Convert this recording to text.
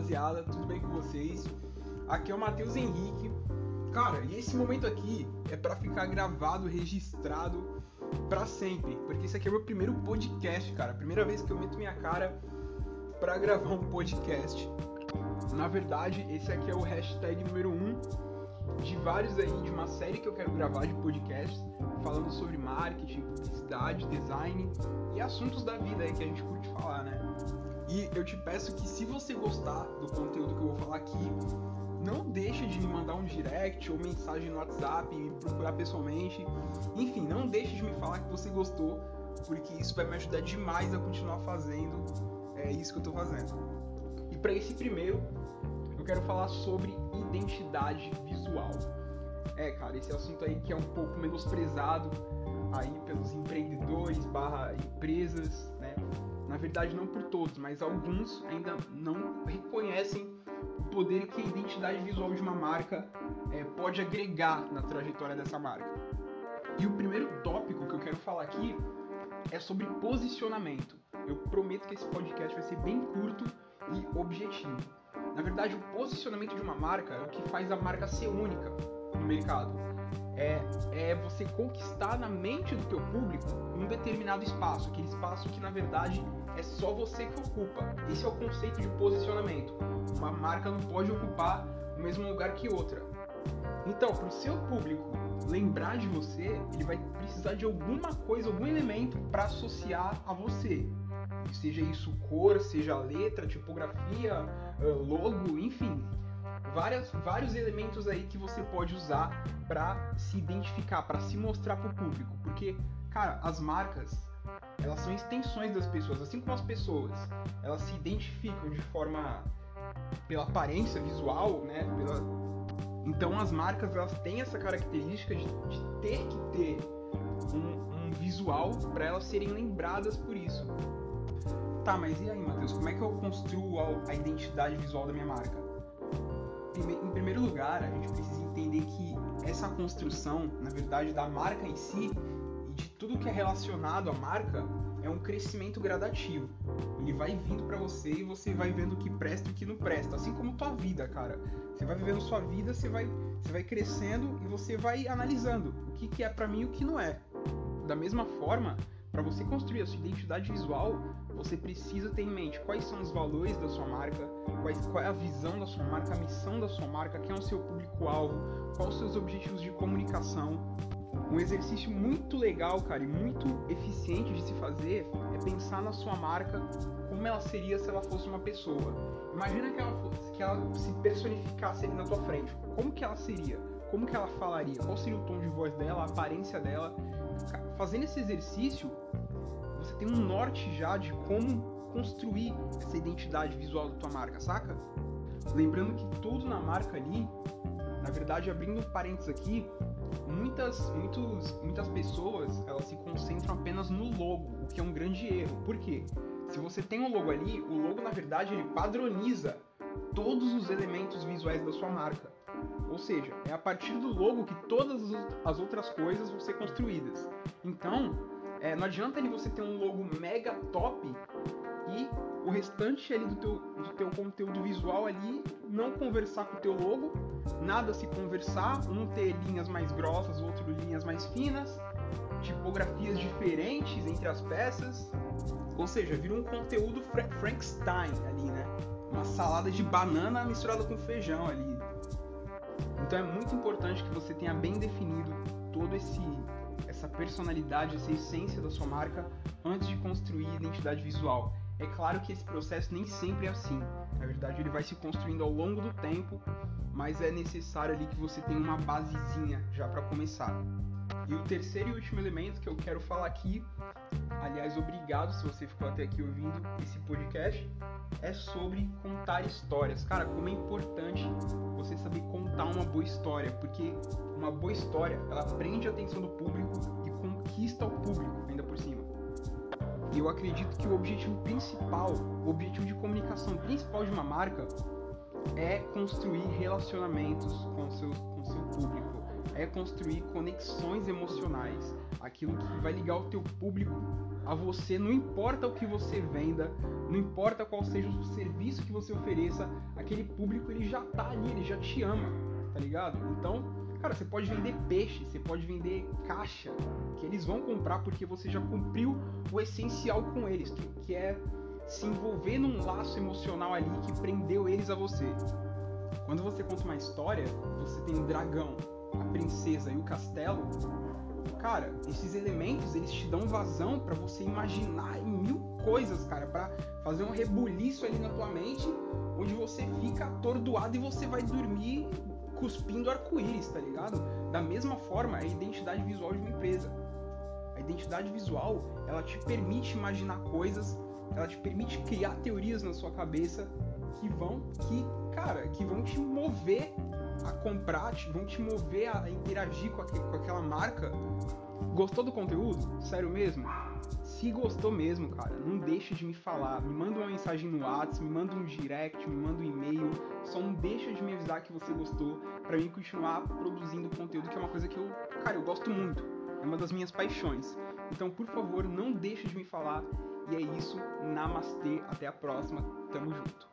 rapaziada, tudo bem com vocês? Aqui é o Matheus Henrique. Cara, e esse momento aqui é para ficar gravado, registrado para sempre, porque esse aqui é o meu primeiro podcast, cara. Primeira vez que eu meto minha cara para gravar um podcast. Na verdade, esse aqui é o hashtag número 1 um de vários aí, de uma série que eu quero gravar de podcasts, falando sobre marketing, publicidade, design e assuntos da vida aí que a gente curte falar, né? E eu te peço que se você gostar do conteúdo que eu vou falar aqui, não deixe de me mandar um direct ou mensagem no WhatsApp, me procurar pessoalmente. Enfim, não deixe de me falar que você gostou, porque isso vai me ajudar demais a continuar fazendo é, isso que eu tô fazendo. E para esse primeiro, eu quero falar sobre identidade visual. É, cara, esse assunto aí que é um pouco menosprezado aí pelos empreendedores barra empresas, verdade, não por todos, mas alguns ainda não reconhecem o poder que a identidade visual de uma marca é, pode agregar na trajetória dessa marca. E o primeiro tópico que eu quero falar aqui é sobre posicionamento. Eu prometo que esse podcast vai ser bem curto e objetivo. Na verdade, o posicionamento de uma marca é o que faz a marca ser única no mercado é, é você conquistar na mente do teu público um determinado espaço, aquele espaço que na verdade é só você que ocupa. Esse é o conceito de posicionamento. Uma marca não pode ocupar o mesmo lugar que outra. Então, para o seu público lembrar de você, ele vai precisar de alguma coisa, algum elemento para associar a você. Seja isso cor, seja letra, tipografia, logo, enfim várias, vários elementos aí que você pode usar para se identificar, para se mostrar para o público. Porque, cara, as marcas, elas são extensões das pessoas, assim como as pessoas, elas se identificam de forma pela aparência visual, né? Pela... Então as marcas elas têm essa característica de, de ter que ter um, um visual para elas serem lembradas por isso. Tá, mas e aí, Matheus? Como é que eu construo a identidade visual da minha marca? Em primeiro lugar, a gente precisa entender que essa construção, na verdade, da marca em si e de tudo que é relacionado à marca é um crescimento gradativo. Ele vai vindo para você e você vai vendo o que presta e o que não presta, assim como tua vida, cara. Você vai vivendo sua vida, você vai, você vai crescendo e você vai analisando o que, que é para mim e o que não é. Da mesma forma, para você construir a sua identidade visual, você precisa ter em mente quais são os valores da sua marca, quais, qual é a visão da sua marca, a missão da sua marca, quem é o seu público-alvo, quais os seus objetivos de comunicação. Um exercício muito legal, cara, e muito eficiente de se fazer é pensar na sua marca como ela seria se ela fosse uma pessoa. Imagina que ela, fosse, que ela se personificasse ali na tua frente. Como que ela seria? Como que ela falaria? Qual seria o tom de voz dela, a aparência dela? Fazendo esse exercício, você tem um norte já de como construir essa identidade visual da tua marca, saca? Lembrando que tudo na marca ali, na verdade, abrindo parênteses aqui, muitas, muitos, muitas pessoas elas se concentram apenas no logo, o que é um grande erro. Por quê? Se você tem um logo ali, o logo na verdade ele padroniza todos os elementos visuais da sua marca. Ou seja, é a partir do logo que todas as outras coisas vão ser construídas. Então, é, não adianta você ter um logo mega top e o restante ali do teu, do teu conteúdo visual ali não conversar com o teu logo, nada se conversar, um ter linhas mais grossas, outro linhas mais finas, tipografias diferentes entre as peças, ou seja, vira um conteúdo Fra Frankenstein ali, né? Uma salada de banana misturada com feijão ali. Então é muito importante que você tenha bem definido todo esse essa personalidade, essa essência da sua marca antes de construir identidade visual. É claro que esse processo nem sempre é assim. Na verdade, ele vai se construindo ao longo do tempo, mas é necessário ali que você tenha uma basezinha já para começar. E o terceiro e último elemento que eu quero falar aqui, aliás, obrigado se você ficou até aqui ouvindo esse podcast, é sobre contar histórias. Cara, como é importante você saber contar uma boa história, porque uma boa história, ela prende a atenção do público e conquista o público ainda por cima. E eu acredito que o objetivo principal, o objetivo de comunicação principal de uma marca é construir relacionamentos com seu, com seu público é construir conexões emocionais, aquilo que vai ligar o teu público a você, não importa o que você venda, não importa qual seja o serviço que você ofereça, aquele público ele já tá ali, ele já te ama, tá ligado? Então, cara, você pode vender peixe, você pode vender caixa, que eles vão comprar porque você já cumpriu o essencial com eles, que, é se envolver num laço emocional ali que prendeu eles a você. Quando você conta uma história, você tem o dragão, a princesa e o castelo. Cara, esses elementos eles te dão vazão para você imaginar em mil coisas, cara, para fazer um rebuliço ali na tua mente, onde você fica atordoado e você vai dormir cuspindo arco-íris, tá ligado? Da mesma forma, a identidade visual de uma empresa. A identidade visual, ela te permite imaginar coisas, ela te permite criar teorias na sua cabeça que vão que, cara, que vão te mover a comprar, vão te mover a interagir com, aquele, com aquela marca. Gostou do conteúdo? Sério mesmo? Se gostou mesmo, cara, não deixa de me falar. Me manda uma mensagem no WhatsApp, me manda um direct, me manda um e-mail. Só não deixa de me avisar que você gostou para mim continuar produzindo conteúdo, que é uma coisa que eu, cara, eu gosto muito. É uma das minhas paixões. Então, por favor, não deixa de me falar. E é isso. Namastê. Até a próxima. Tamo junto.